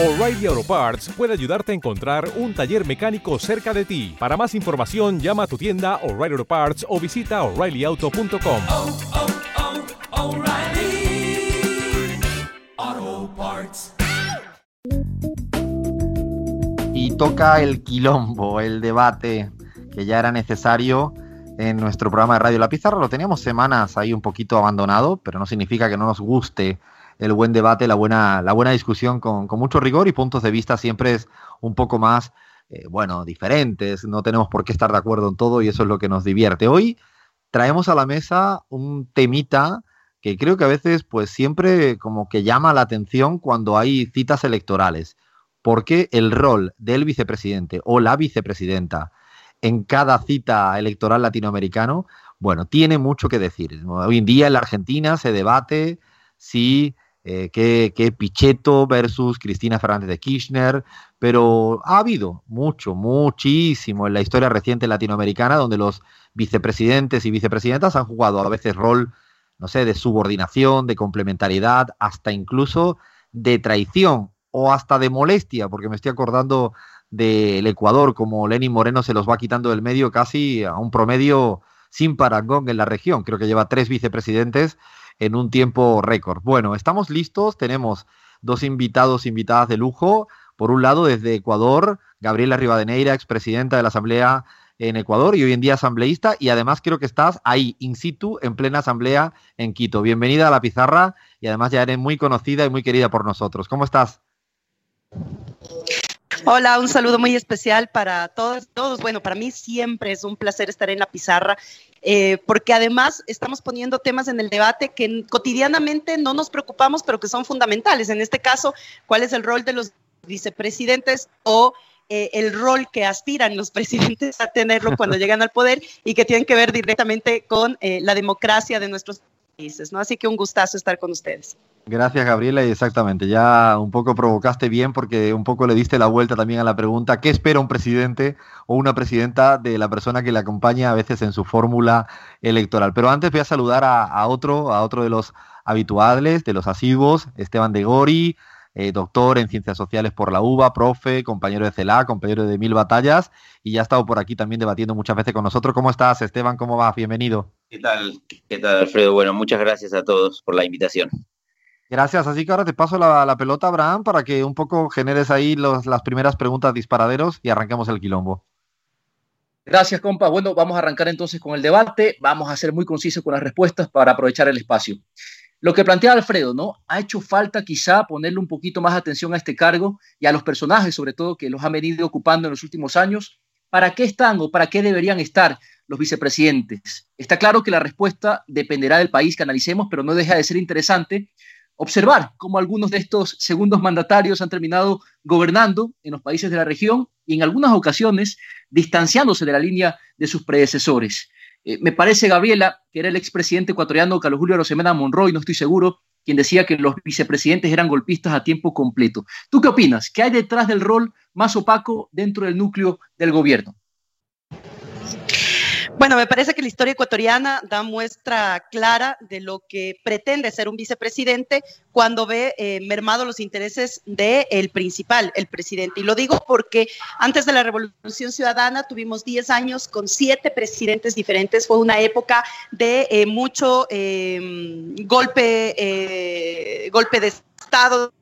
O'Reilly Auto Parts puede ayudarte a encontrar un taller mecánico cerca de ti. Para más información, llama a tu tienda O'Reilly Auto Parts o visita oreillyauto.com. oh, oh, Parts. Y toca el quilombo, el debate que ya era necesario en nuestro programa de Radio La Pizarra. Lo teníamos semanas ahí un poquito abandonado, pero no significa que no nos guste el buen debate, la buena, la buena discusión con, con mucho rigor y puntos de vista siempre es un poco más, eh, bueno, diferentes. No tenemos por qué estar de acuerdo en todo y eso es lo que nos divierte. Hoy traemos a la mesa un temita que creo que a veces pues siempre como que llama la atención cuando hay citas electorales. Porque el rol del vicepresidente o la vicepresidenta en cada cita electoral latinoamericano, bueno, tiene mucho que decir. Hoy en día en la Argentina se debate si eh, que, que, Pichetto versus Cristina Fernández de Kirchner, pero ha habido mucho, muchísimo en la historia reciente latinoamericana donde los vicepresidentes y vicepresidentas han jugado a veces rol, no sé, de subordinación, de complementariedad, hasta incluso de traición o hasta de molestia, porque me estoy acordando del Ecuador, como Lenin Moreno se los va quitando del medio casi a un promedio sin parangón en la región. Creo que lleva tres vicepresidentes en un tiempo récord. Bueno, estamos listos, tenemos dos invitados, invitadas de lujo. Por un lado, desde Ecuador, Gabriela Rivadeneira, expresidenta de la Asamblea en Ecuador y hoy en día asambleísta, y además creo que estás ahí, in situ, en plena asamblea en Quito. Bienvenida a la pizarra y además ya eres muy conocida y muy querida por nosotros. ¿Cómo estás? Hola, un saludo muy especial para todos, todos. Bueno, para mí siempre es un placer estar en la pizarra, eh, porque además estamos poniendo temas en el debate que cotidianamente no nos preocupamos, pero que son fundamentales. En este caso, ¿cuál es el rol de los vicepresidentes o eh, el rol que aspiran los presidentes a tenerlo cuando llegan al poder y que tienen que ver directamente con eh, la democracia de nuestros ¿no? Así que un gustazo estar con ustedes. Gracias, Gabriela, y exactamente, ya un poco provocaste bien porque un poco le diste la vuelta también a la pregunta, ¿qué espera un presidente o una presidenta de la persona que le acompaña a veces en su fórmula electoral? Pero antes voy a saludar a, otro, a otro de los habituales, de los asiduos, Esteban de Gori, eh, doctor en Ciencias Sociales por la UBA, profe, compañero de CELA, compañero de Mil Batallas, y ya ha estado por aquí también debatiendo muchas veces con nosotros. ¿Cómo estás, Esteban? ¿Cómo vas? Bienvenido. ¿Qué tal? ¿Qué tal, Alfredo? Bueno, muchas gracias a todos por la invitación. Gracias, así que ahora te paso la, la pelota, Abraham, para que un poco generes ahí los, las primeras preguntas disparaderos y arranquemos el quilombo. Gracias, compa. Bueno, vamos a arrancar entonces con el debate. Vamos a ser muy concisos con las respuestas para aprovechar el espacio. Lo que plantea Alfredo, ¿no? Ha hecho falta quizá ponerle un poquito más atención a este cargo y a los personajes, sobre todo, que los han venido ocupando en los últimos años. ¿Para qué están o para qué deberían estar los vicepresidentes? Está claro que la respuesta dependerá del país que analicemos, pero no deja de ser interesante observar cómo algunos de estos segundos mandatarios han terminado gobernando en los países de la región y en algunas ocasiones distanciándose de la línea de sus predecesores. Eh, me parece, Gabriela, que era el expresidente ecuatoriano Carlos Julio Rosemena Monroy, no estoy seguro, quien decía que los vicepresidentes eran golpistas a tiempo completo. ¿Tú qué opinas? ¿Qué hay detrás del rol más opaco dentro del núcleo del gobierno? Bueno, me parece que la historia ecuatoriana da muestra clara de lo que pretende ser un vicepresidente cuando ve eh, mermados los intereses del de principal, el presidente. Y lo digo porque antes de la Revolución Ciudadana tuvimos 10 años con siete presidentes diferentes. Fue una época de eh, mucho eh, golpe, golpe de Estado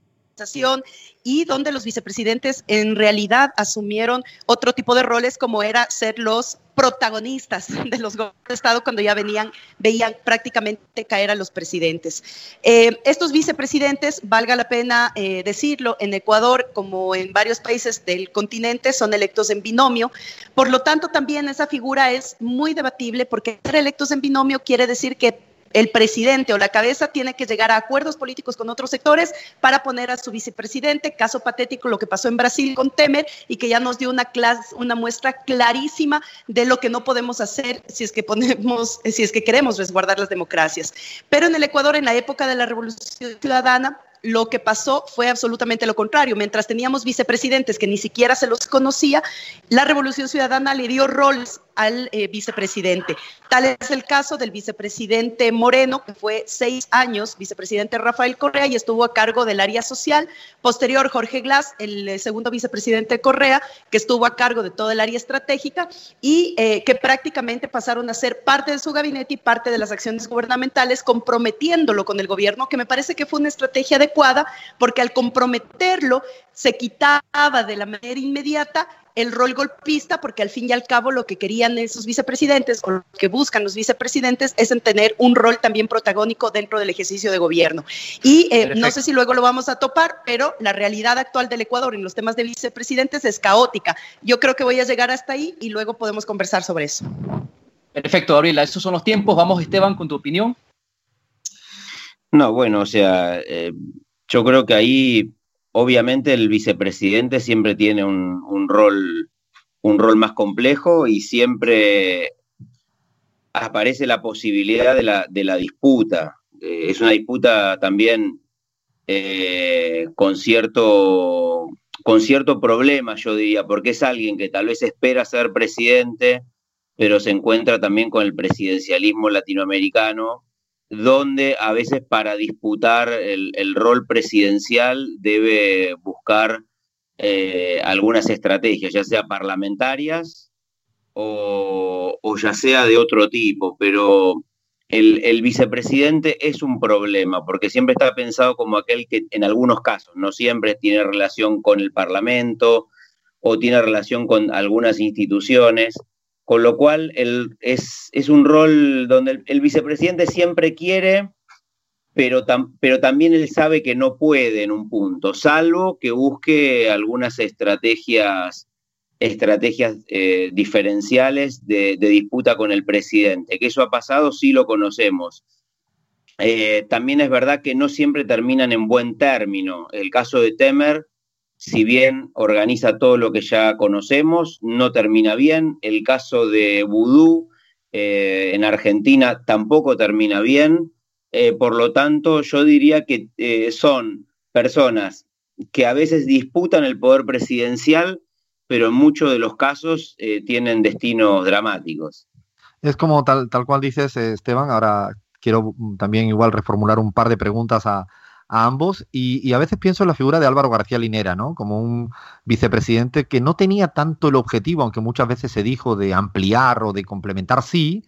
y donde los vicepresidentes en realidad asumieron otro tipo de roles como era ser los protagonistas de los gobiernos de Estado cuando ya venían, veían prácticamente caer a los presidentes. Eh, estos vicepresidentes, valga la pena eh, decirlo, en Ecuador como en varios países del continente son electos en binomio, por lo tanto también esa figura es muy debatible porque ser electos en binomio quiere decir que el presidente o la cabeza tiene que llegar a acuerdos políticos con otros sectores para poner a su vicepresidente, caso patético lo que pasó en Brasil con Temer y que ya nos dio una, clase, una muestra clarísima de lo que no podemos hacer si es que ponemos, si es que queremos resguardar las democracias. Pero en el Ecuador, en la época de la Revolución Ciudadana, lo que pasó fue absolutamente lo contrario. Mientras teníamos vicepresidentes que ni siquiera se los conocía, la Revolución Ciudadana le dio roles al eh, vicepresidente. Tal es el caso del vicepresidente Moreno, que fue seis años vicepresidente Rafael Correa y estuvo a cargo del área social. Posterior, Jorge Glass, el eh, segundo vicepresidente Correa, que estuvo a cargo de todo el área estratégica y eh, que prácticamente pasaron a ser parte de su gabinete y parte de las acciones gubernamentales, comprometiéndolo con el gobierno, que me parece que fue una estrategia adecuada, porque al comprometerlo se quitaba de la manera inmediata el rol golpista, porque al fin y al cabo lo que querían esos vicepresidentes o lo que buscan los vicepresidentes es en tener un rol también protagónico dentro del ejercicio de gobierno. Y eh, no sé si luego lo vamos a topar, pero la realidad actual del Ecuador en los temas de vicepresidentes es caótica. Yo creo que voy a llegar hasta ahí y luego podemos conversar sobre eso. Perfecto, Gabriela, esos son los tiempos. Vamos, Esteban, con tu opinión. No, bueno, o sea, eh, yo creo que ahí obviamente el vicepresidente siempre tiene un, rol, un rol más complejo y siempre aparece la posibilidad de la, disputa. Eh, es una disputa también eh, con, cierto, con cierto problema, yo diría, porque es alguien que tal vez espera ser presidente, pero se encuentra también con el presidencialismo latinoamericano donde a veces para disputar el, rol presidencial debe buscar eh, algunas estrategias, ya sea parlamentarias o, ya sea de otro tipo, pero el, vicepresidente es un problema porque siempre está pensado como aquel que en algunos casos no siempre tiene relación con el Parlamento o tiene relación con algunas instituciones con lo cual es, un rol donde el, vicepresidente siempre quiere, pero, también él sabe que no puede en un punto, salvo que busque algunas estrategias, estrategias eh, diferenciales de, disputa con el presidente. Que eso ha pasado, sí lo conocemos. Eh, también es verdad que no siempre terminan en buen término. El caso de Temer si bien organiza todo lo que ya conocemos, no termina bien. El caso de Vudú eh, en Argentina tampoco termina bien. Eh, por lo tanto, yo diría que eh, son personas que a veces disputan el poder presidencial, pero en muchos de los casos tienen destinos dramáticos. Es como tal, tal cual dices, Esteban. Ahora quiero también igual reformular un par de preguntas a, a ambos y, a veces pienso en la figura de Álvaro García Linera, ¿no? Como un vicepresidente que no tenía tanto el objetivo, aunque muchas veces se dijo de ampliar o de complementar, sí,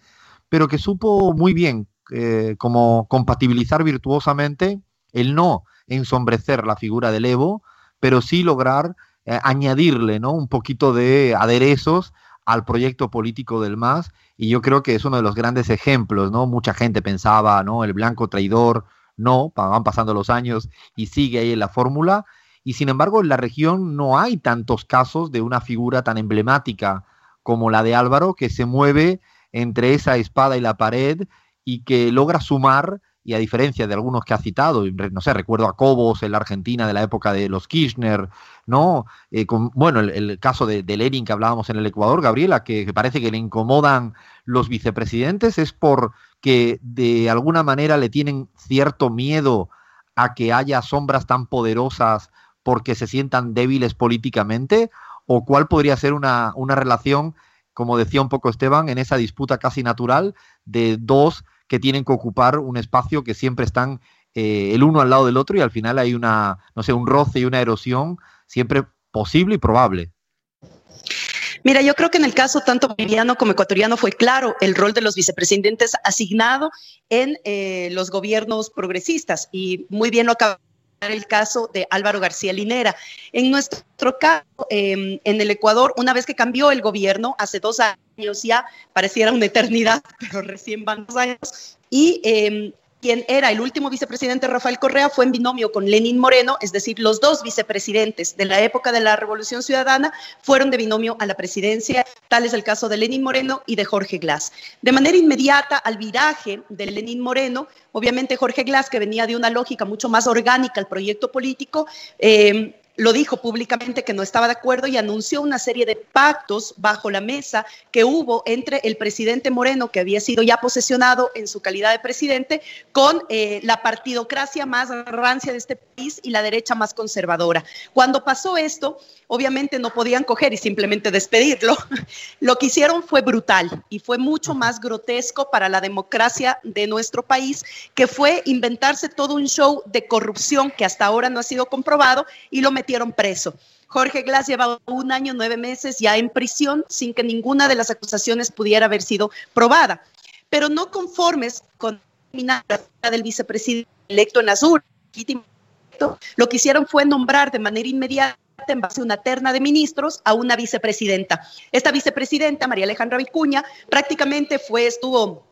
pero que supo muy bien eh, como compatibilizar virtuosamente el no ensombrecer la figura del Evo, pero sí lograr eh, añadirle, ¿no? Un poquito de aderezos al proyecto político del MAS y yo creo que es uno de los grandes ejemplos, ¿no? Mucha gente pensaba, ¿no? El blanco traidor, no, van pasando los años y sigue ahí en la fórmula. Y sin embargo, en la región no hay tantos casos de una figura tan emblemática como la de Álvaro, que se mueve entre esa espada y la pared y que logra sumar, y a diferencia de algunos que ha citado, no sé, recuerdo a Cobos en la Argentina de la época de los Kirchner, ¿no? Eh, bueno, el, caso de, de, Lenin que hablábamos en el Ecuador, Gabriela, que parece que le incomodan los vicepresidentes, es por que de alguna manera le tienen cierto miedo a que haya sombras tan poderosas porque se sientan débiles políticamente? ¿O cuál podría ser una, relación, como decía un poco Esteban, en esa disputa casi natural de dos que tienen que ocupar un espacio que siempre están eh, el uno al lado del otro y al final hay una, no sé, un roce y una erosión siempre posible y probable? Mira, yo creo que en el caso tanto boliviano como ecuatoriano fue claro el rol de los vicepresidentes asignado en eh, los gobiernos progresistas y muy bien lo acaba el caso de Álvaro García Linera. En nuestro caso, em, en el Ecuador, una vez que cambió el gobierno, hace dos años ya, pareciera una eternidad, pero recién van dos años, y em, quien era el último vicepresidente Rafael Correa fue en binomio con Lenin Moreno, es decir, los dos vicepresidentes de la época de la Revolución Ciudadana fueron de binomio a la presidencia, tal es el caso de Lenin Moreno y de Jorge Glass. De manera inmediata al viraje de Lenin Moreno, obviamente Jorge Glass, que venía de una lógica mucho más orgánica al proyecto político, eh, lo dijo públicamente que no estaba de acuerdo y anunció una serie de pactos bajo la mesa que hubo entre el presidente Moreno, que había sido ya posesionado en su calidad de presidente, con eh, la partidocracia más rancia de este país y la derecha más conservadora. Cuando pasó esto, obviamente no podían coger y simplemente despedirlo. Lo que hicieron fue brutal y fue mucho más grotesco para la democracia de nuestro país, que fue inventarse todo un show de corrupción que hasta ahora no ha sido comprobado y lo metieron preso. Jorge Glass lleva un año, nueve meses ya en prisión sin que ninguna de las acusaciones pudiera haber sido probada. Pero no conformes con la del vicepresidente electo en Azul, lo que hicieron fue nombrar de manera inmediata en base a una terna de ministros a una vicepresidenta. Esta vicepresidenta, María Alejandra Vicuña, prácticamente fue, estuvo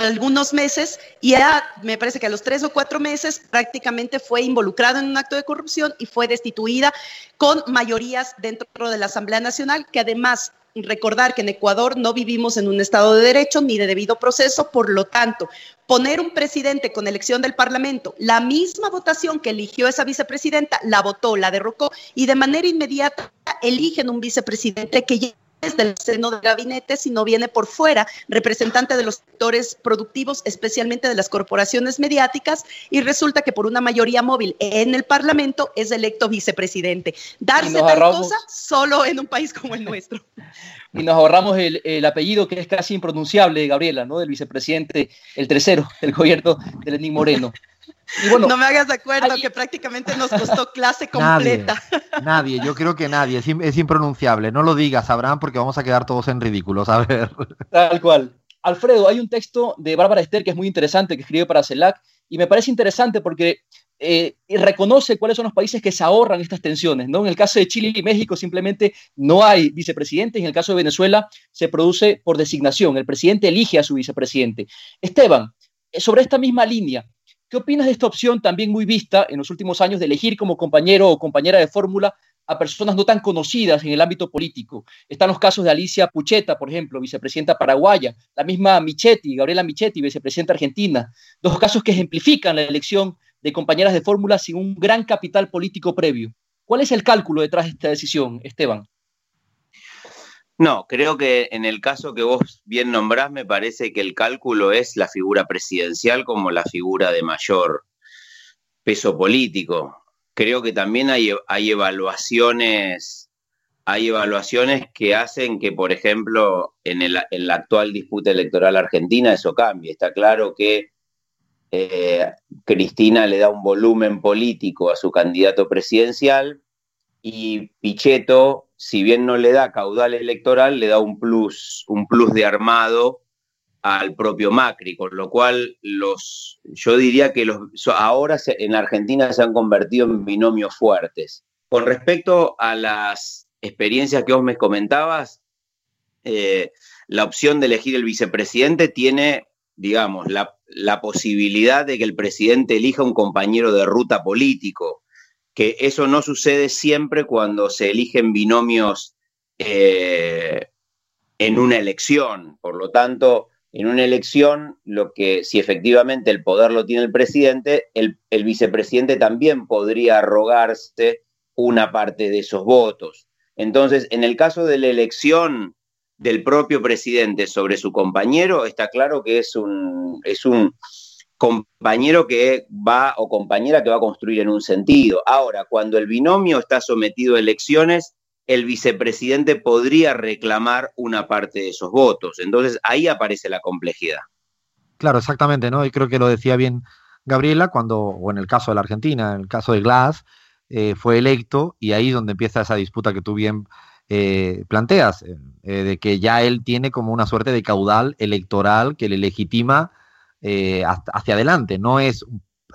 algunos meses y ya me parece que a los tres o cuatro meses prácticamente fue involucrada en un acto de corrupción y fue destituida con mayorías dentro de la Asamblea Nacional, que además recordar que en Ecuador no vivimos en un Estado de Derecho ni de debido proceso, por lo tanto, poner un presidente con elección del Parlamento, la misma votación que eligió esa vicepresidenta, la votó, la derrocó y de manera inmediata eligen un vicepresidente que ya del seno del gabinete, sino viene por fuera, representante de los sectores productivos, especialmente de las corporaciones mediáticas, y resulta que por una mayoría móvil en el Parlamento es electo vicepresidente. Darse tal cosa solo en un país como el nuestro. Y nos ahorramos el, apellido que es casi impronunciable, Gabriela, ¿no? Del vicepresidente, el tercero del gobierno de Lenín Moreno no me hagas de acuerdo que prácticamente nos costó clase completa. Nadie, yo creo que nadie, es, impronunciable. No lo digas, Abraham, porque vamos a quedar todos en ridículos. A ver. Tal cual. Alfredo, hay un texto de Bárbara Esther que es muy interesante, que escribe para CELAC, y me parece interesante porque eh, reconoce cuáles son los países que se ahorran estas tensiones. ¿no? En el caso de Chile y México simplemente no hay vicepresidente, en el caso de Venezuela se produce por designación, el presidente elige a su vicepresidente. Esteban, eh, sobre esta misma línea, ¿Qué opinas de esta opción también muy vista en los últimos años de elegir como compañero o compañera de fórmula a personas no tan conocidas en el ámbito político? Están los casos de Alicia Pucheta, por ejemplo, vicepresidenta paraguaya, la misma Michetti, Gabriela Michetti, vicepresidenta argentina, dos casos que ejemplifican la elección de compañeras de fórmula sin un gran capital político previo. ¿Cuál es el cálculo detrás de esta decisión, Esteban? No, creo que en el caso que vos bien nombrás, me parece que el cálculo es la figura presidencial como la figura de mayor peso político. Creo que también hay, hay evaluaciones, hay evaluaciones que hacen que, por ejemplo, en, el, en la actual disputa electoral argentina eso cambie. Está claro que eh, Cristina le da un volumen político a su candidato presidencial y Pichetto si bien no le da caudal electoral, le da un plus, un plus de armado al propio Macri, con lo cual los, yo diría que los, ahora en Argentina se han convertido en binomios fuertes. Con respecto a las experiencias que vos me comentabas, eh, la opción de elegir el vicepresidente tiene, digamos, la, la posibilidad de que el presidente elija un compañero de ruta político, que eso no sucede siempre cuando se eligen binomios eh, en una elección. Por lo tanto, en una elección, lo que si efectivamente el poder lo tiene el presidente, el, vicepresidente también podría arrogarse una parte de esos votos. Entonces, en el caso de la elección del propio presidente sobre su compañero, está claro que es un, es un compañero que va o compañera que va a construir en un sentido. Ahora, cuando el binomio está sometido a elecciones, el vicepresidente podría reclamar una parte de esos votos. Entonces ahí aparece la complejidad. Claro, exactamente, ¿no? Y creo que lo decía bien Gabriela cuando, o en el caso de la Argentina, en el caso de Glass, eh, fue electo y ahí es donde empieza esa disputa que tú bien eh, planteas, eh, de que ya él tiene como una suerte de caudal electoral que le legitima eh, hacia adelante, no es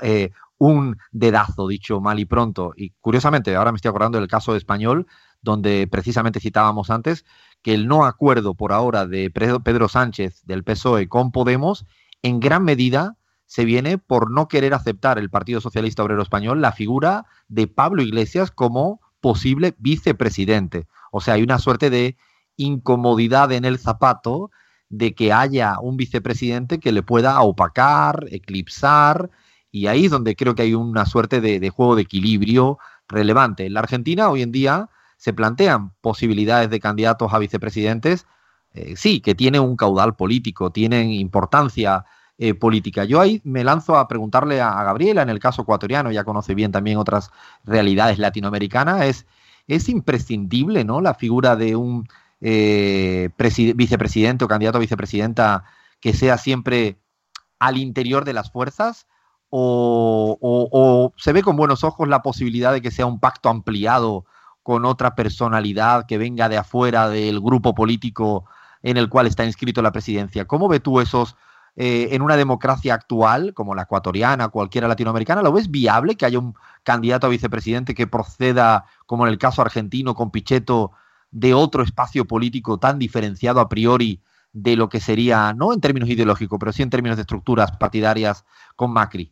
eh, un dedazo, dicho mal y pronto. Y curiosamente, ahora me estoy acordando del caso español, donde precisamente citábamos antes que el no acuerdo por ahora de Pedro Sánchez del PSOE con Podemos, en gran medida se viene por no querer aceptar el Partido Socialista Obrero Español la figura de Pablo Iglesias como posible vicepresidente. O sea, hay una suerte de incomodidad en el zapato de que haya un vicepresidente que le pueda opacar, eclipsar, y ahí es donde creo que hay una suerte de, juego de equilibrio relevante. En la Argentina hoy en día se plantean posibilidades de candidatos a vicepresidentes, eh, sí, que tienen un caudal político, tienen importancia eh, política. Yo ahí me lanzo a preguntarle a, Gabriela, en el caso ecuatoriano, ya conoce bien también otras realidades latinoamericanas, es, es imprescindible ¿no? la figura de un eh, vicepresidente o candidato a vicepresidenta que sea siempre al interior de las fuerzas o, se ve con buenos ojos la posibilidad de que sea un pacto ampliado con otra personalidad que venga de afuera del grupo político en el cual está inscrito la presidencia. ¿Cómo ves tú esos eh, en una democracia actual como la ecuatoriana, cualquiera latinoamericana? ¿Lo ves viable que haya un candidato a vicepresidente que proceda, como en el caso argentino con Pichetto, de otro espacio político tan diferenciado a priori de lo que sería, no en términos ideológicos, pero sí en términos de estructuras partidarias con Macri?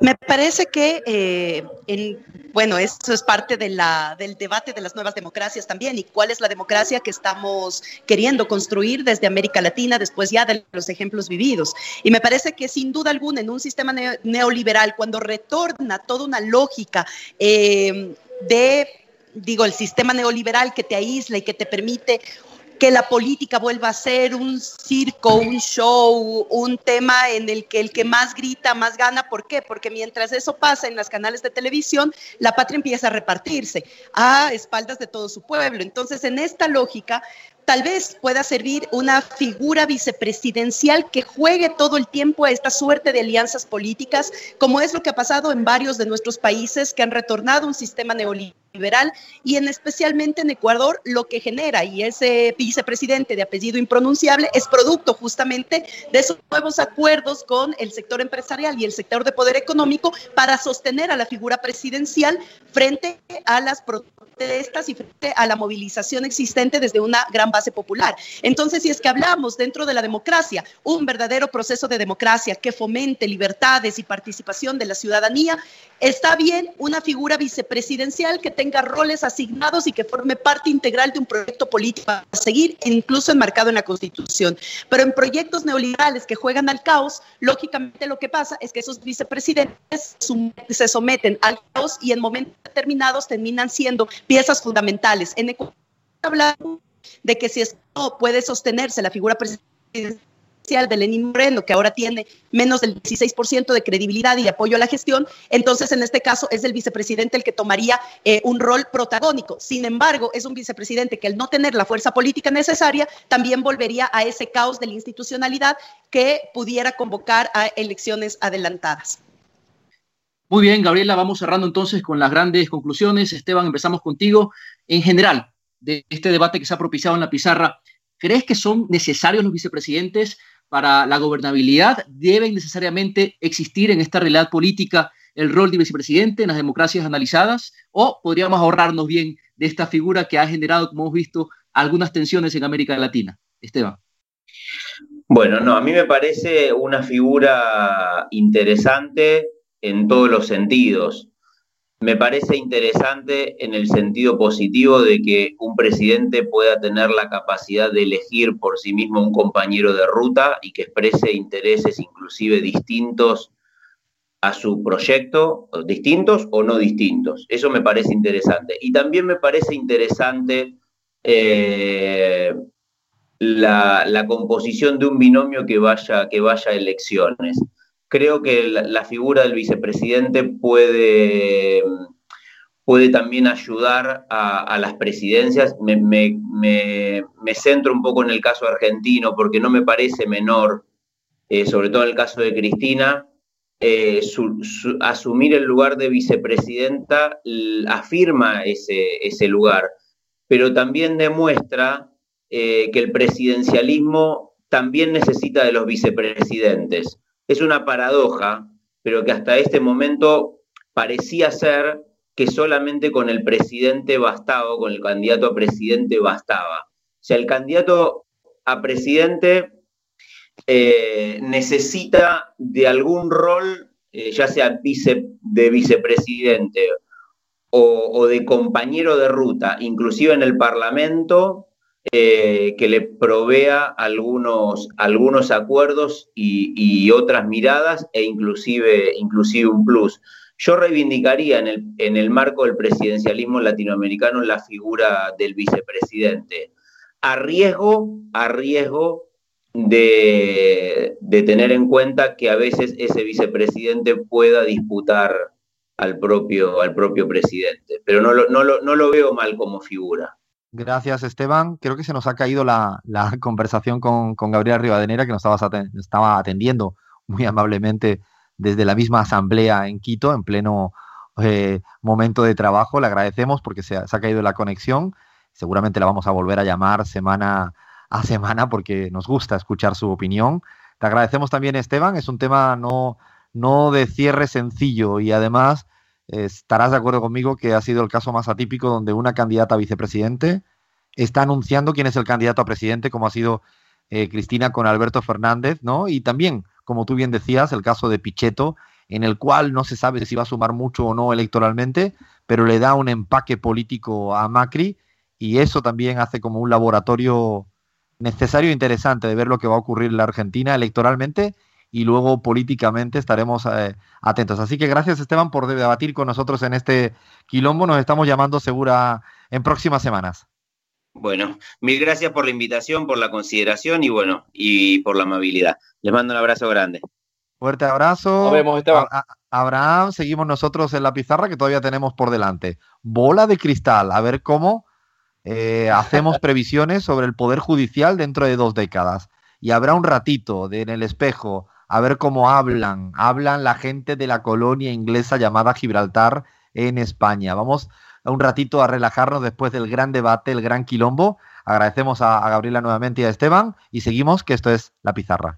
Me parece que, eh, bueno, eso es parte de la, del debate de las nuevas democracias también y cuál es la democracia que estamos queriendo construir desde América Latina después ya de los ejemplos vividos. Y me parece que sin duda alguna en un sistema neoliberal, cuando retorna toda una lógica eh, de digo, el sistema neoliberal que te aísla y que te permite que la política vuelva a ser un circo, un show, un tema en el que el que más grita, más gana. ¿Por qué? Porque mientras eso pasa en los canales de televisión, la patria empieza a repartirse a espaldas de todo su pueblo. Entonces, en esta lógica, tal vez pueda servir una figura vicepresidencial que juegue todo el tiempo a esta suerte de alianzas políticas, como es lo que ha pasado en varios de nuestros países que han retornado un sistema neoliberal liberal y en especialmente en Ecuador lo que genera y ese vicepresidente de apellido impronunciable es producto justamente de esos nuevos acuerdos con el sector empresarial y el sector de poder económico para sostener a la figura presidencial frente a las protestas y frente a la movilización existente desde una gran base popular. Entonces, si es que hablamos dentro de la democracia, un verdadero proceso de democracia que fomente libertades y participación de la ciudadanía, está bien una figura vicepresidencial que tenga roles asignados y que forme parte integral de un proyecto político a seguir, incluso enmarcado en la Constitución. Pero en proyectos neoliberales que juegan al caos, lógicamente lo que pasa es que esos vicepresidentes se someten al caos y en momentos determinados terminan siendo piezas fundamentales. En Ecuador hablamos de que si esto puede sostenerse la figura presidencial de Lenín Moreno, que ahora tiene menos del 16% de credibilidad y apoyo a la gestión, entonces en este caso es el vicepresidente el que tomaría eh, un rol protagónico. Sin embargo, es un vicepresidente que al no tener la fuerza política necesaria, también volvería a ese caos de la institucionalidad que pudiera convocar a elecciones adelantadas. Muy bien, Gabriela, vamos cerrando entonces con las grandes conclusiones. Esteban, empezamos contigo. En general, de este debate que se ha propiciado en la pizarra, ¿crees que son necesarios los vicepresidentes para la gobernabilidad, deben necesariamente existir en esta realidad política el rol de vicepresidente en las democracias analizadas o podríamos ahorrarnos bien de esta figura que ha generado, como hemos visto, algunas tensiones en América Latina? Esteban. Bueno, no, a mí me parece una figura interesante en todos los sentidos me parece interesante en el sentido positivo de que un presidente pueda tener la capacidad de elegir por sí mismo un compañero de ruta y que exprese intereses inclusive distintos a su proyecto, distintos o no distintos. Eso me parece interesante. Y también me parece interesante eh, la, composición de un binomio que vaya, que vaya a elecciones creo que la, figura del vicepresidente puede, puede también ayudar a, las presidencias. Me, centro un poco en el caso argentino porque no me parece menor, eh, sobre todo en el caso de Cristina, eh, asumir el lugar de vicepresidenta afirma ese, ese lugar, pero también demuestra eh, que el presidencialismo también necesita de los vicepresidentes es una paradoja, pero que hasta este momento parecía ser que solamente con el presidente bastaba, con el candidato a presidente bastaba. O sea, el candidato a presidente eh, necesita de algún rol, eh, ya sea de vicepresidente o, o, de compañero de ruta, inclusive en el Parlamento, eh, que le provea algunos, algunos acuerdos y, otras miradas e inclusive, inclusive un plus. yo reivindicaría en el, en el marco del presidencialismo latinoamericano la figura del vicepresidente, a riesgo, a riesgo de, tener en cuenta que a veces ese vicepresidente pueda disputar al propio, al propio presidente, pero no no, no lo veo mal como figura. Gracias, Esteban. Creo que se nos ha caído la, conversación con, con, Gabriela Rivadeneira, que nos estaba atendiendo muy amablemente desde la misma asamblea en Quito, en pleno eh, momento de trabajo. Le agradecemos porque se ha, caído la conexión. Seguramente la vamos a volver a llamar semana a semana porque nos gusta escuchar su opinión. Te agradecemos también, Esteban. Es un tema no, no de cierre sencillo y además estarás de acuerdo conmigo que ha sido el caso más atípico donde una candidata a vicepresidente está anunciando quién es el candidato a presidente, como ha sido eh, Cristina con Alberto Fernández, ¿no? Y también, como tú bien decías, el caso de Pichetto, en el cual no se sabe si va a sumar mucho o no electoralmente, pero le da un empaque político a Macri y eso también hace como un laboratorio necesario e interesante de ver lo que va a ocurrir en la Argentina electoralmente y luego políticamente estaremos eh, atentos. Así que gracias Esteban por debatir con nosotros en este quilombo. Nos estamos llamando segura en próximas semanas. Bueno, mil gracias por la invitación, por la consideración y bueno, y por la amabilidad. Les mando un abrazo grande. Fuerte abrazo. Nos vemos, Esteban. Abraham, seguimos nosotros en la pizarra que todavía tenemos por delante. Bola de cristal, a ver cómo eh, hacemos previsiones sobre el Poder Judicial dentro de dos décadas. Y habrá un ratito de, en el espejo a ver cómo hablan, hablan la gente de la colonia inglesa llamada Gibraltar en España. Vamos un ratito a relajarnos después del gran debate, el gran quilombo. Agradecemos a, a Gabriela nuevamente y a Esteban y seguimos que esto es La Pizarra.